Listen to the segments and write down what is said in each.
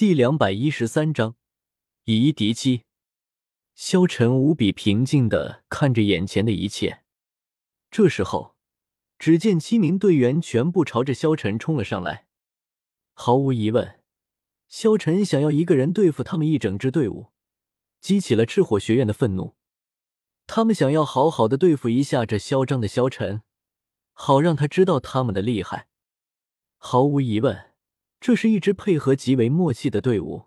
第两百一十三章以一敌七。萧晨无比平静的看着眼前的一切。这时候，只见七名队员全部朝着萧晨冲了上来。毫无疑问，萧晨想要一个人对付他们一整支队伍，激起了赤火学院的愤怒。他们想要好好的对付一下这嚣张的萧晨，好让他知道他们的厉害。毫无疑问，这是一支配合极为默契的队伍。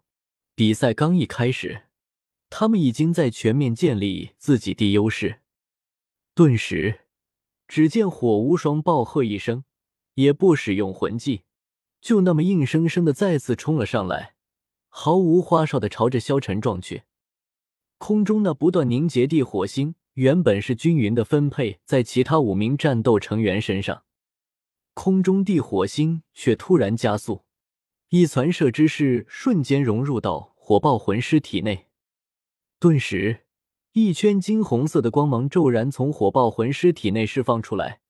比赛刚一开始，他们已经在全面建立自己的优势。顿时，只见火无双暴喝一声，也不使用魂技，就那么硬生生的再次冲了上来，毫无花哨的朝着萧晨撞去。空中那不断凝结地火星，原本是均匀的分配在其他五名战斗成员身上。空中地火星却突然加速，一传射之势瞬间融入到火爆魂师体内，顿时一圈金红色的光芒骤然从火爆魂师体内释放出来，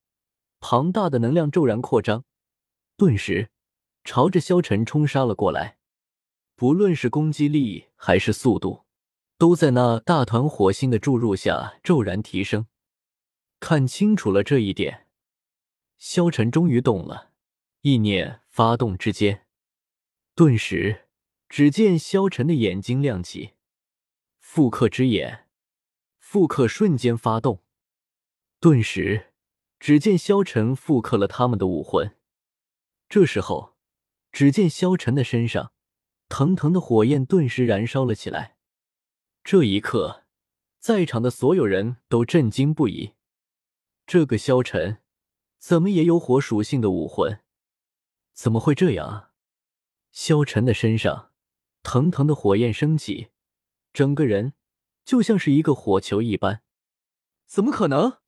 庞大的能量骤然扩张，顿时朝着萧晨冲杀了过来。不论是攻击力还是速度，都在那大团火星的注入下骤然提升。看清楚了这一点。萧晨终于动了，意念发动之间，顿时，只见萧晨的眼睛亮起，复刻之眼，复刻瞬间发动，顿时，只见萧晨复刻了他们的武魂。这时候，只见萧晨的身上，腾腾的火焰顿时燃烧了起来。这一刻，在场的所有人都震惊不已。这个萧晨。怎么也有火属性的武魂？怎么会这样啊？萧晨的身上腾腾的火焰升起，整个人就像是一个火球一般。怎么可能？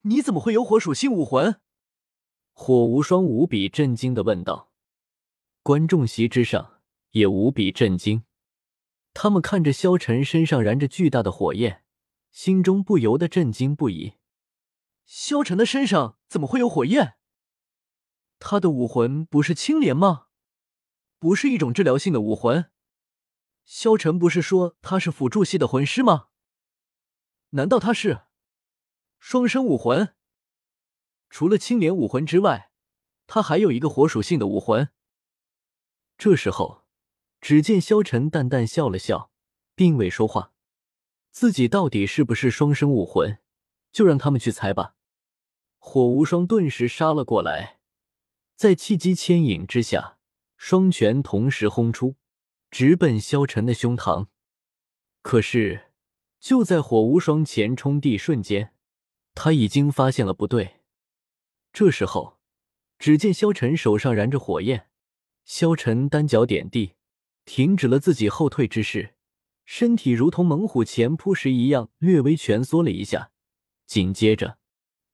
你怎么会有火属性武魂？火无双无比震惊的问道。观众席之上也无比震惊，他们看着萧晨身上燃着巨大的火焰，心中不由得震惊不已。萧晨的身上怎么会有火焰？他的武魂不是青莲吗？不是一种治疗性的武魂？萧晨不是说他是辅助系的魂师吗？难道他是双生武魂？除了青莲武魂之外，他还有一个火属性的武魂。这时候，只见萧晨淡淡笑了笑，并未说话。自己到底是不是双生武魂？就让他们去猜吧。火无双顿时杀了过来，在契机牵引之下，双拳同时轰出，直奔萧晨的胸膛。可是，就在火无双前冲地瞬间，他已经发现了不对。这时候，只见萧晨手上燃着火焰，萧晨单脚点地，停止了自己后退之势，身体如同猛虎前扑时一样，略微蜷缩了一下。紧接着，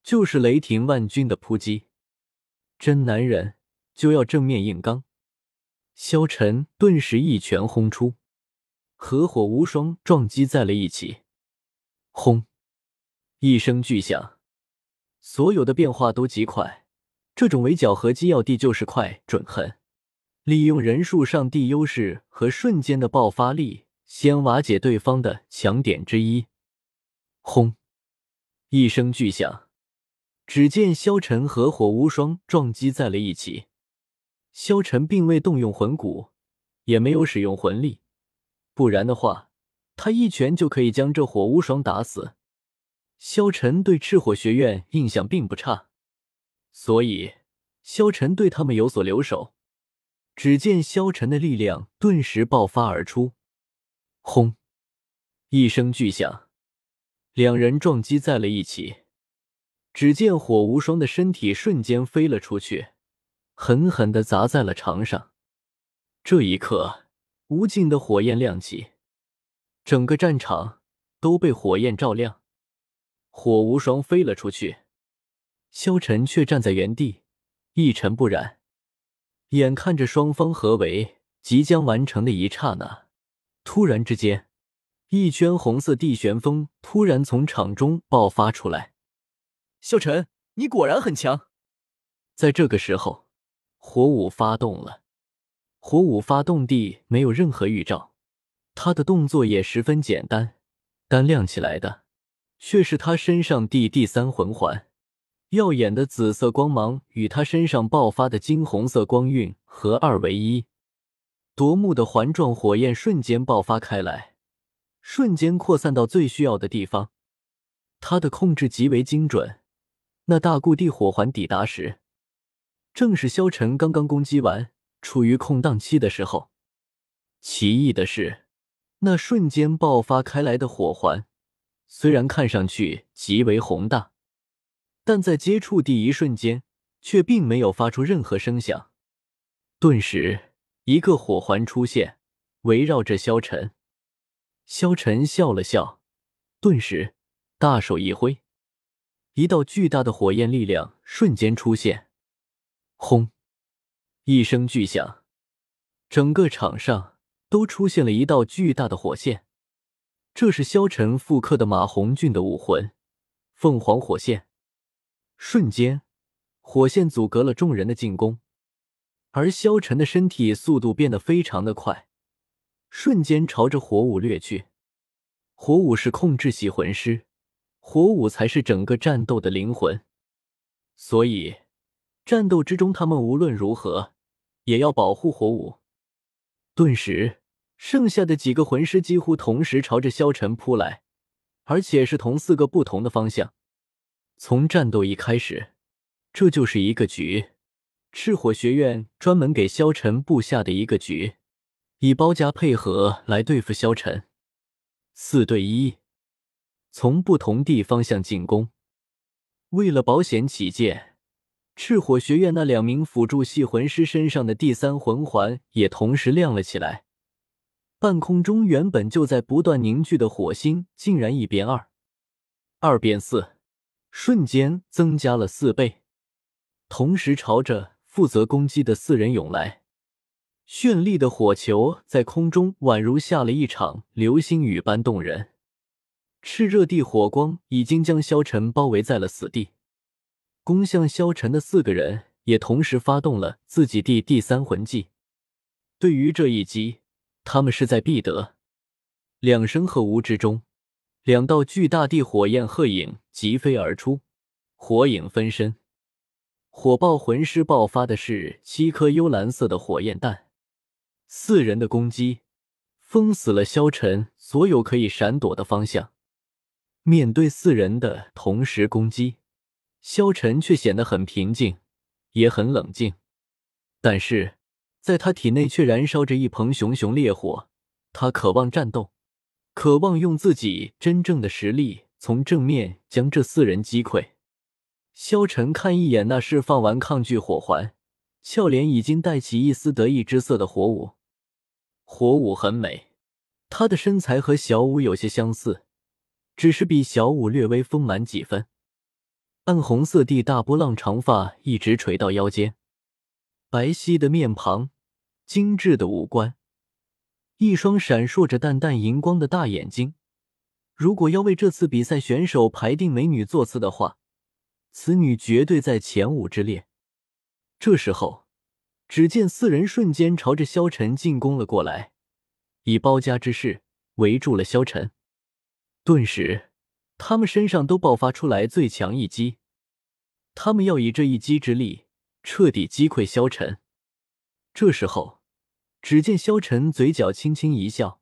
就是雷霆万钧的扑击。真男人就要正面硬刚。萧晨顿时一拳轰出，合火无双撞击在了一起。轰！一声巨响，所有的变化都极快。这种围剿合击要地就是快、准、狠，利用人数上地优势和瞬间的爆发力，先瓦解对方的强点之一。轰！一声巨响，只见萧晨和火无双撞击在了一起。萧晨并未动用魂骨，也没有使用魂力，不然的话，他一拳就可以将这火无双打死。萧晨对赤火学院印象并不差，所以萧晨对他们有所留手。只见萧晨的力量顿时爆发而出，轰！一声巨响。两人撞击在了一起，只见火无双的身体瞬间飞了出去，狠狠的砸在了墙上。这一刻，无尽的火焰亮起，整个战场都被火焰照亮。火无双飞了出去，萧晨却站在原地，一尘不染。眼看着双方合围即将完成的一刹那，突然之间。一圈红色地旋风突然从场中爆发出来，萧晨，你果然很强。在这个时候，火舞发动了，火舞发动地没有任何预兆，他的动作也十分简单，但亮起来的却是他身上第第三魂环。耀眼的紫色光芒与他身上爆发的金红色光晕合二为一，夺目的环状火焰瞬间爆发开来，瞬间扩散到最需要的地方。他的控制极为精准。那大固地火环抵达时，正是萧晨刚刚攻击完、处于空档期的时候。奇异的是，那瞬间爆发开来的火环，虽然看上去极为宏大。但在接触第一瞬间，却并没有发出任何声响。顿时，一个火环出现，围绕着萧晨。萧晨笑了笑，顿时大手一挥，一道巨大的火焰力量瞬间出现。轰！一声巨响，整个场上都出现了一道巨大的火线。这是萧晨复刻的马红俊的武魂——凤凰火线。瞬间，火线阻隔了众人的进攻，而萧晨的身体速度变得非常的快，瞬间朝着火舞掠去。火舞是控制系魂师，火舞才是整个战斗的灵魂，所以战斗之中，他们无论如何也要保护火舞。顿时，剩下的几个魂师几乎同时朝着萧晨扑来，而且是同四个不同的方向。从战斗一开始，这就是一个局，赤火学院专门给萧晨布下的一个局，以包夹配合来对付萧晨。四对一，从不同地方向进攻。为了保险起见，赤火学院那两名辅助系魂师身上的第三魂环也同时亮了起来。半空中原本就在不断凝聚的火星，竟然一变二，二变四。瞬间增加了四倍，同时朝着负责攻击的四人涌来。绚丽的火球在空中宛如下了一场流星雨般动人，炽热地火光已经将萧晨包围在了死地。攻向萧晨的四个人也同时发动了自己第第三魂技。对于这一击，他们势在必得。两声喝呜之中。两道巨大地火焰鹤影疾飞而出，火影分身，火爆魂师爆发的是七颗幽蓝色的火焰弹。四人的攻击封死了萧晨所有可以闪躲的方向。面对四人的同时攻击，萧晨却显得很平静，也很冷静。但是，在他体内却燃烧着一捧熊熊烈火，他渴望战斗。渴望用自己真正的实力从正面将这四人击溃。萧晨看一眼那释放完抗拒火环、俏脸已经带起一丝得意之色的火舞。火舞很美，她的身材和小舞有些相似，只是比小舞略微丰满几分。暗红色地大波浪长发一直垂到腰间，白皙的面庞，精致的五官。一双闪烁着淡淡荧光的大眼睛，如果要为这次比赛选手排定美女座次的话，此女绝对在前五之列。这时候，只见四人瞬间朝着萧晨进攻了过来，以包夹之势围住了萧晨。顿时，他们身上都爆发出来最强一击，他们要以这一击之力彻底击溃萧晨。这时候。只见萧晨嘴角轻轻一笑，